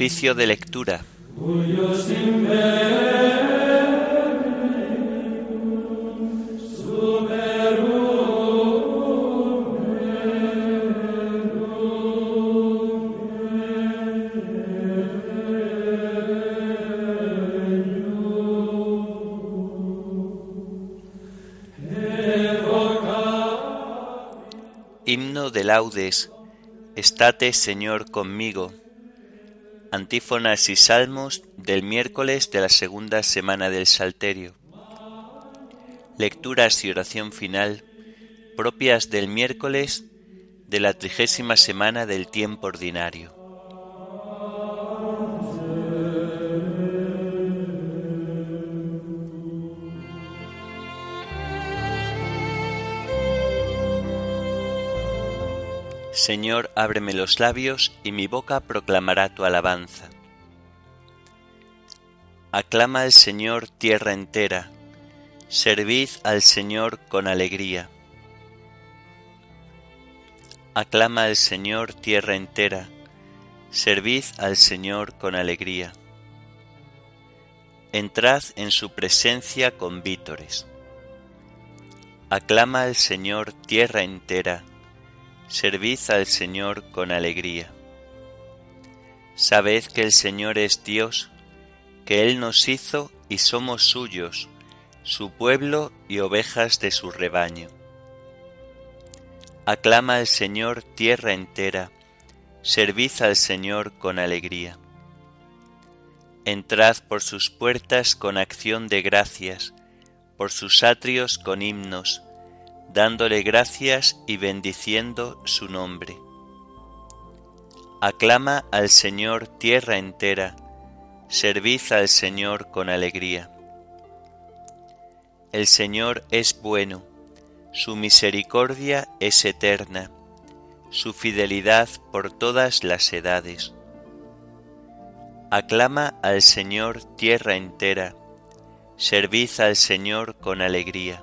De lectura. Himno de laudes, estate Señor conmigo. Antífonas y salmos del miércoles de la segunda semana del Salterio. Lecturas y oración final propias del miércoles de la trigésima semana del tiempo ordinario. Señor, ábreme los labios y mi boca proclamará tu alabanza. Aclama al Señor tierra entera, servid al Señor con alegría. Aclama al Señor tierra entera, servid al Señor con alegría. Entrad en su presencia con vítores. Aclama al Señor tierra entera, servid al Señor con alegría. Sabed que el Señor es Dios, que Él nos hizo y somos suyos, su pueblo y ovejas de su rebaño. Aclama al Señor tierra entera, servid al Señor con alegría. Entrad por sus puertas con acción de gracias, por sus atrios con himnos, dándole gracias y bendiciendo su nombre. Aclama al Señor tierra entera, servid al Señor con alegría. El Señor es bueno, su misericordia es eterna, su fidelidad por todas las edades. Aclama al Señor tierra entera, servid al Señor con alegría.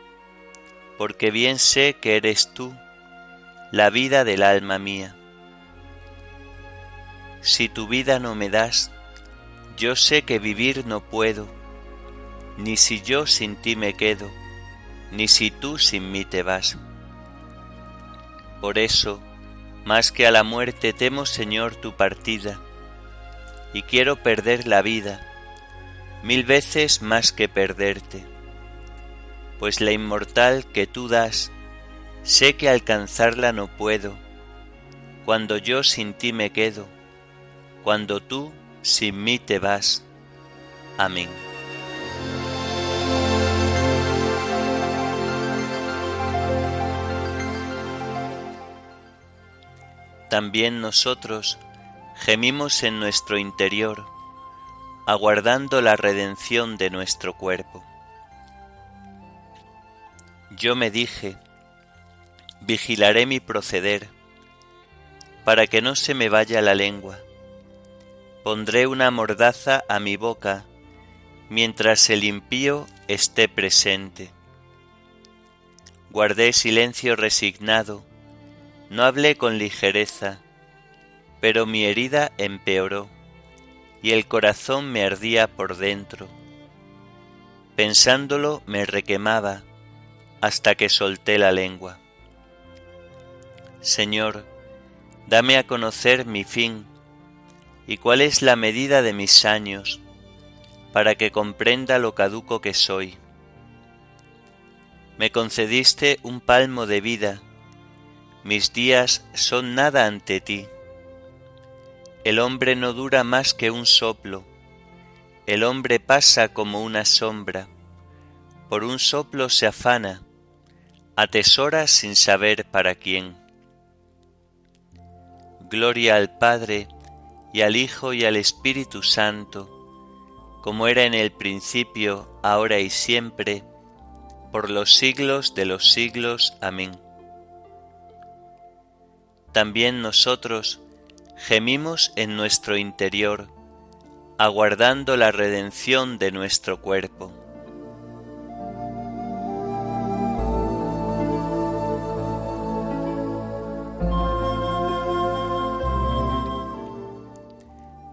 porque bien sé que eres tú, la vida del alma mía. Si tu vida no me das, yo sé que vivir no puedo, ni si yo sin ti me quedo, ni si tú sin mí te vas. Por eso, más que a la muerte temo, Señor, tu partida, y quiero perder la vida, mil veces más que perderte pues la inmortal que tú das, sé que alcanzarla no puedo, cuando yo sin ti me quedo, cuando tú sin mí te vas. Amén. También nosotros gemimos en nuestro interior, aguardando la redención de nuestro cuerpo yo me dije, vigilaré mi proceder, para que no se me vaya la lengua. Pondré una mordaza a mi boca, mientras el impío esté presente. Guardé silencio resignado, no hablé con ligereza, pero mi herida empeoró y el corazón me ardía por dentro. Pensándolo me requemaba hasta que solté la lengua. Señor, dame a conocer mi fin ¿Y cuál es la medida de mis años para que comprenda lo caduco que soy? Me concediste un palmo de vida, mis días son nada ante ti. El hombre no dura más que un soplo, el hombre pasa como una sombra, por un soplo se afana, atesora sin saber para quién. Gloria al Padre, y al Hijo y al Espíritu Santo, como era en el principio, ahora y siempre, por los siglos de los siglos. Amén. También nosotros gemimos en nuestro interior, aguardando la redención de nuestro cuerpo.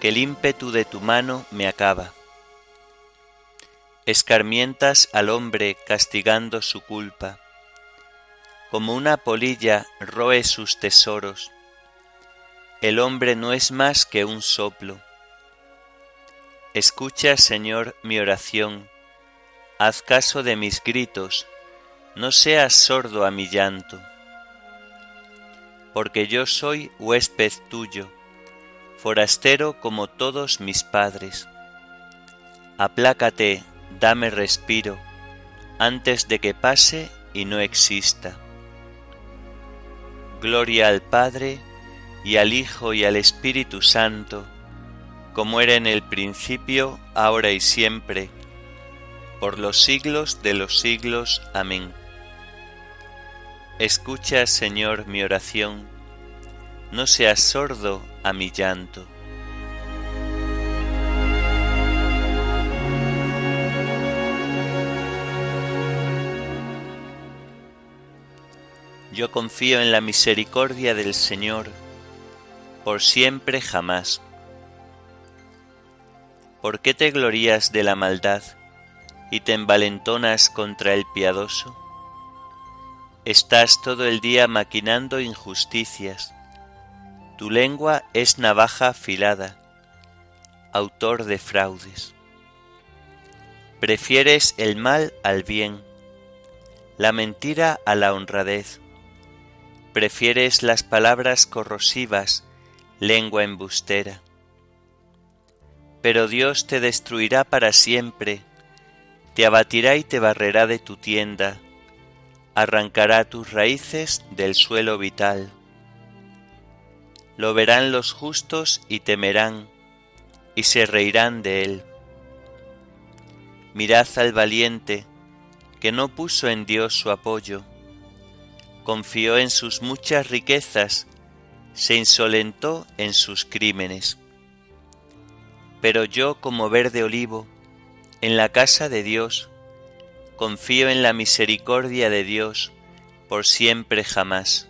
que el ímpetu de tu mano me acaba. Escarmientas al hombre castigando su culpa. Como una polilla roe sus tesoros. El hombre no es más que un soplo. Escucha, Señor, mi oración. Haz caso de mis gritos. No seas sordo a mi llanto. Porque yo soy huésped tuyo forastero como todos mis padres. Aplácate, dame respiro, antes de que pase y no exista. Gloria al Padre, y al Hijo, y al Espíritu Santo, como era en el principio, ahora y siempre, por los siglos de los siglos. Amén. Escucha, Señor, mi oración, no seas sordo a mi llanto. Yo confío en la misericordia del Señor por siempre jamás. ¿Por qué te glorías de la maldad y te envalentonas contra el piadoso? Estás todo el día maquinando injusticias tu lengua es navaja afilada, autor de fraudes. Prefieres el mal al bien, la mentira a la honradez. Prefieres las palabras corrosivas, lengua embustera. Pero Dios te destruirá para siempre, te abatirá y te barrerá de tu tienda, arrancará tus raíces del suelo vital lo verán los justos y temerán, y se reirán de él. Mirad al valiente, que no puso en Dios su apoyo, confió en sus muchas riquezas, se insolentó en sus crímenes. Pero yo como verde olivo, en la casa de Dios, confío en la misericordia de Dios por siempre jamás.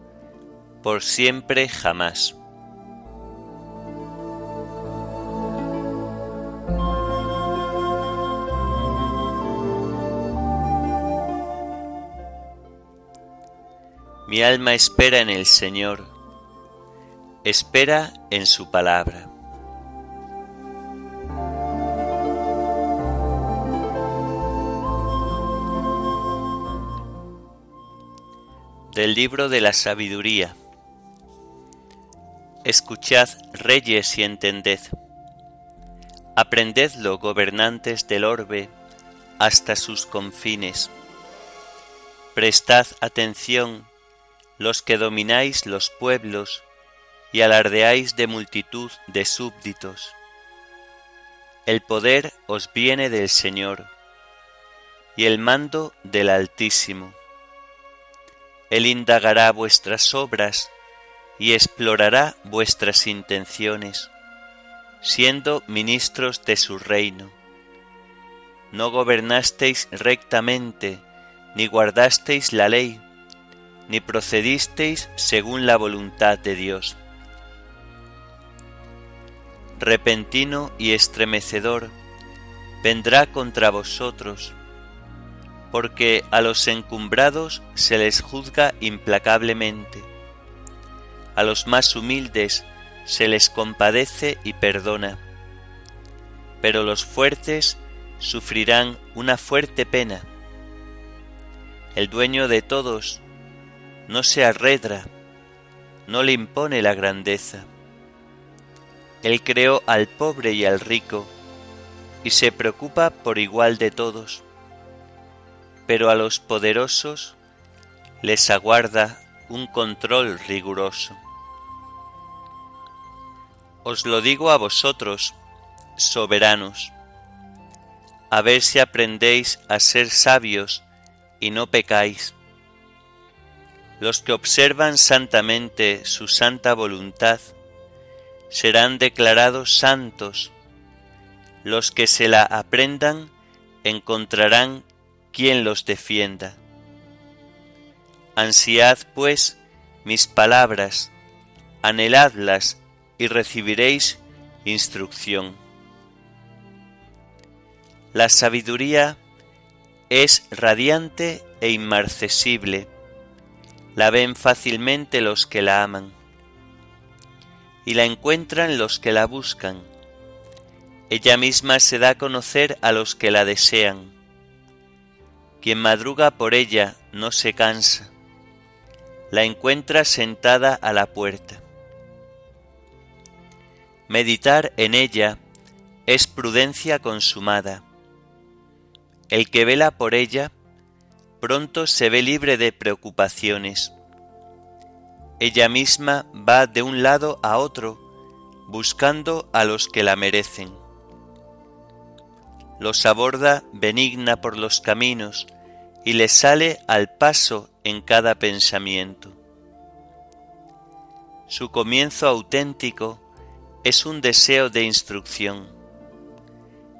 por siempre jamás. Mi alma espera en el Señor, espera en su palabra. Del libro de la sabiduría. Escuchad, reyes, y entended. Aprendedlo, gobernantes del orbe, hasta sus confines. Prestad atención, los que domináis los pueblos y alardeáis de multitud de súbditos. El poder os viene del Señor y el mando del Altísimo. Él indagará vuestras obras y explorará vuestras intenciones, siendo ministros de su reino. No gobernasteis rectamente, ni guardasteis la ley, ni procedisteis según la voluntad de Dios. Repentino y estremecedor vendrá contra vosotros, porque a los encumbrados se les juzga implacablemente a los más humildes se les compadece y perdona, pero los fuertes sufrirán una fuerte pena. El dueño de todos no se arredra, no le impone la grandeza. Él creó al pobre y al rico, y se preocupa por igual de todos, pero a los poderosos les aguarda un control riguroso. Os lo digo a vosotros, soberanos, a ver si aprendéis a ser sabios y no pecáis. Los que observan santamente su santa voluntad serán declarados santos. Los que se la aprendan encontrarán quien los defienda. Ansiad, pues, mis palabras, anheladlas y recibiréis instrucción. La sabiduría es radiante e inmarcesible, la ven fácilmente los que la aman, y la encuentran los que la buscan. Ella misma se da a conocer a los que la desean. Quien madruga por ella no se cansa la encuentra sentada a la puerta. Meditar en ella es prudencia consumada. El que vela por ella pronto se ve libre de preocupaciones. Ella misma va de un lado a otro buscando a los que la merecen. Los aborda benigna por los caminos y les sale al paso en cada pensamiento. Su comienzo auténtico es un deseo de instrucción.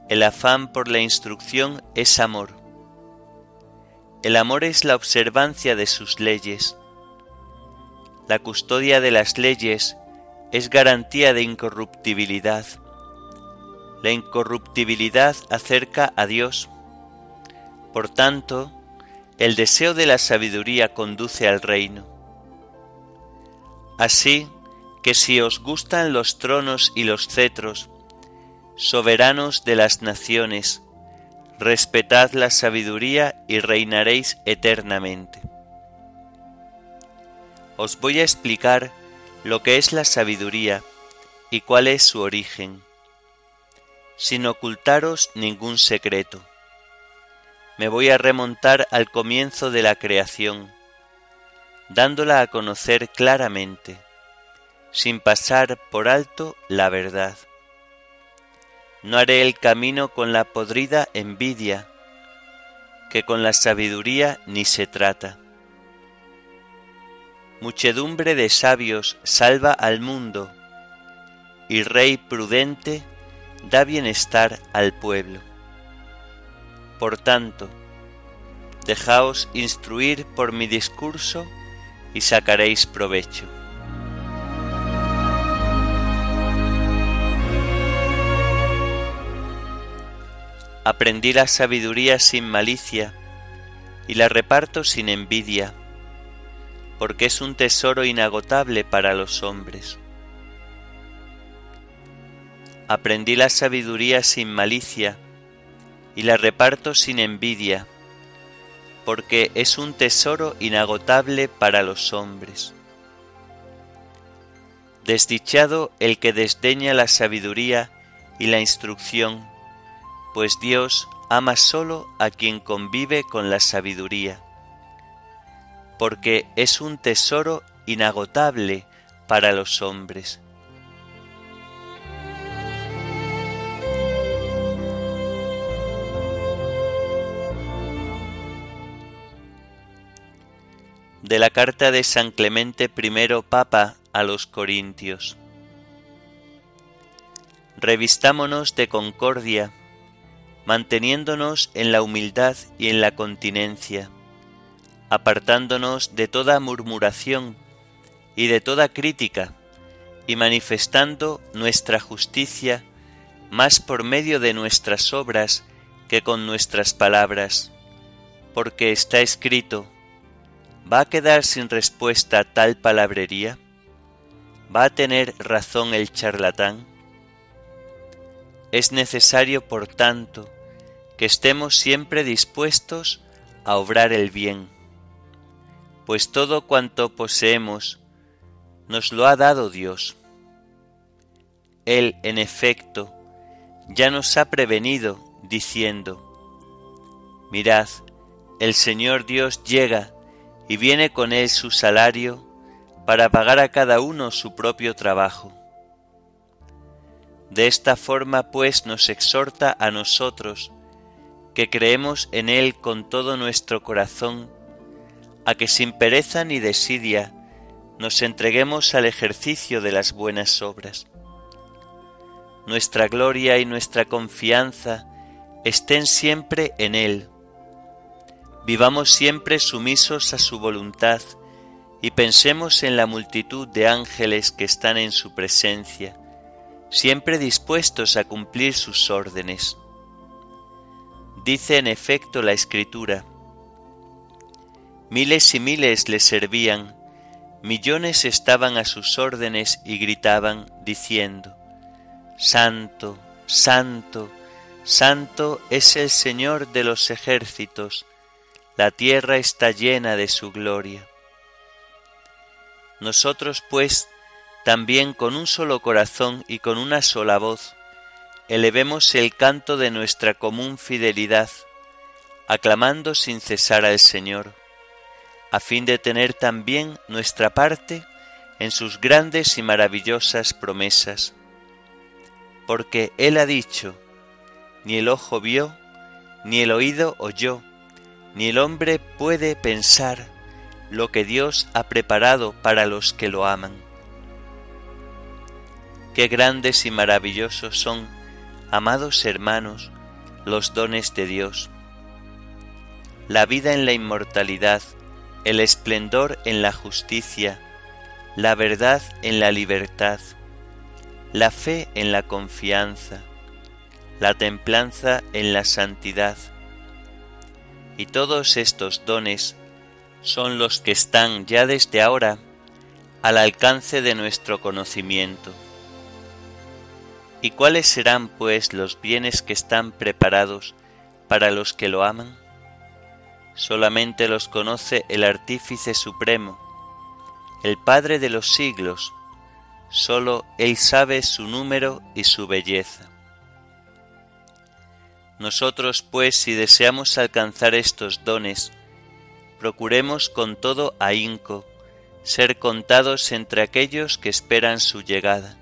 El afán por la instrucción es amor. El amor es la observancia de sus leyes. La custodia de las leyes es garantía de incorruptibilidad. La incorruptibilidad acerca a Dios. Por tanto, el deseo de la sabiduría conduce al reino. Así que si os gustan los tronos y los cetros, soberanos de las naciones, respetad la sabiduría y reinaréis eternamente. Os voy a explicar lo que es la sabiduría y cuál es su origen, sin ocultaros ningún secreto me voy a remontar al comienzo de la creación, dándola a conocer claramente, sin pasar por alto la verdad. No haré el camino con la podrida envidia, que con la sabiduría ni se trata. Muchedumbre de sabios salva al mundo, y rey prudente da bienestar al pueblo. Por tanto, dejaos instruir por mi discurso y sacaréis provecho. Aprendí la sabiduría sin malicia y la reparto sin envidia, porque es un tesoro inagotable para los hombres. Aprendí la sabiduría sin malicia y la reparto sin envidia, porque es un tesoro inagotable para los hombres. Desdichado el que desdeña la sabiduría y la instrucción, pues Dios ama solo a quien convive con la sabiduría, porque es un tesoro inagotable para los hombres. De la carta de San Clemente I Papa a los Corintios. Revistámonos de concordia, manteniéndonos en la humildad y en la continencia, apartándonos de toda murmuración y de toda crítica, y manifestando nuestra justicia más por medio de nuestras obras que con nuestras palabras, porque está escrito, ¿va a quedar sin respuesta tal palabrería? ¿Va a tener razón el charlatán? Es necesario, por tanto, que estemos siempre dispuestos a obrar el bien, pues todo cuanto poseemos nos lo ha dado Dios. Él, en efecto, ya nos ha prevenido, diciendo, Mirad, el Señor Dios llega y viene con él su salario para pagar a cada uno su propio trabajo. De esta forma pues nos exhorta a nosotros, que creemos en Él con todo nuestro corazón, a que sin pereza ni desidia nos entreguemos al ejercicio de las buenas obras. Nuestra gloria y nuestra confianza estén siempre en Él. Vivamos siempre sumisos a su voluntad y pensemos en la multitud de ángeles que están en su presencia siempre dispuestos a cumplir sus órdenes. Dice en efecto la Escritura, miles y miles le servían, millones estaban a sus órdenes y gritaban diciendo, Santo, Santo, Santo es el Señor de los ejércitos, la tierra está llena de su gloria. Nosotros pues también con un solo corazón y con una sola voz, elevemos el canto de nuestra común fidelidad, aclamando sin cesar al Señor, a fin de tener también nuestra parte en sus grandes y maravillosas promesas. Porque Él ha dicho, ni el ojo vio, ni el oído oyó, ni el hombre puede pensar lo que Dios ha preparado para los que lo aman. Qué grandes y maravillosos son, amados hermanos, los dones de Dios. La vida en la inmortalidad, el esplendor en la justicia, la verdad en la libertad, la fe en la confianza, la templanza en la santidad. Y todos estos dones son los que están ya desde ahora al alcance de nuestro conocimiento. ¿Y cuáles serán, pues, los bienes que están preparados para los que lo aman? Solamente los conoce el Artífice Supremo, el Padre de los siglos, solo Él sabe su número y su belleza. Nosotros, pues, si deseamos alcanzar estos dones, procuremos con todo ahínco ser contados entre aquellos que esperan su llegada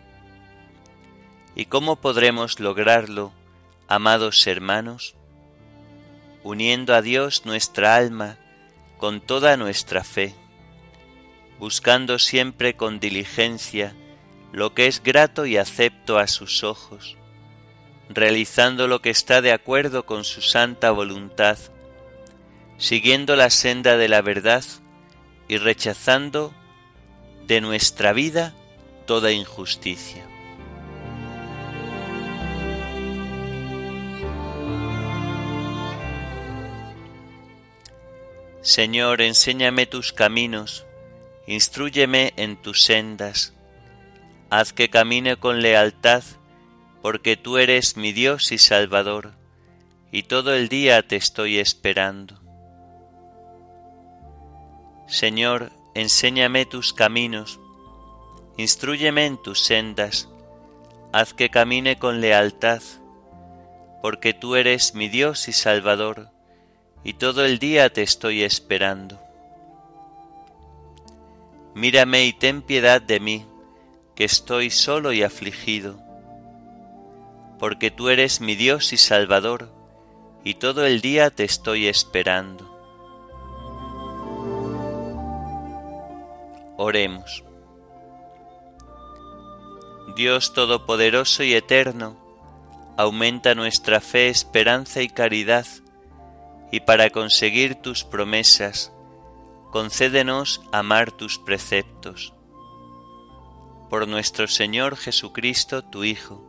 ¿Y cómo podremos lograrlo, amados hermanos? Uniendo a Dios nuestra alma con toda nuestra fe, buscando siempre con diligencia lo que es grato y acepto a sus ojos, realizando lo que está de acuerdo con su santa voluntad, siguiendo la senda de la verdad y rechazando de nuestra vida toda injusticia. Señor, enséñame tus caminos, instruyeme en tus sendas, haz que camine con lealtad, porque tú eres mi Dios y Salvador, y todo el día te estoy esperando. Señor, enséñame tus caminos, Instruyeme en tus sendas, haz que camine con lealtad, porque tú eres mi Dios y Salvador, y todo el día te estoy esperando. Mírame y ten piedad de mí, que estoy solo y afligido, porque tú eres mi Dios y Salvador, y todo el día te estoy esperando. Oremos. Dios Todopoderoso y Eterno, aumenta nuestra fe, esperanza y caridad, y para conseguir tus promesas, concédenos amar tus preceptos. Por nuestro Señor Jesucristo, tu Hijo,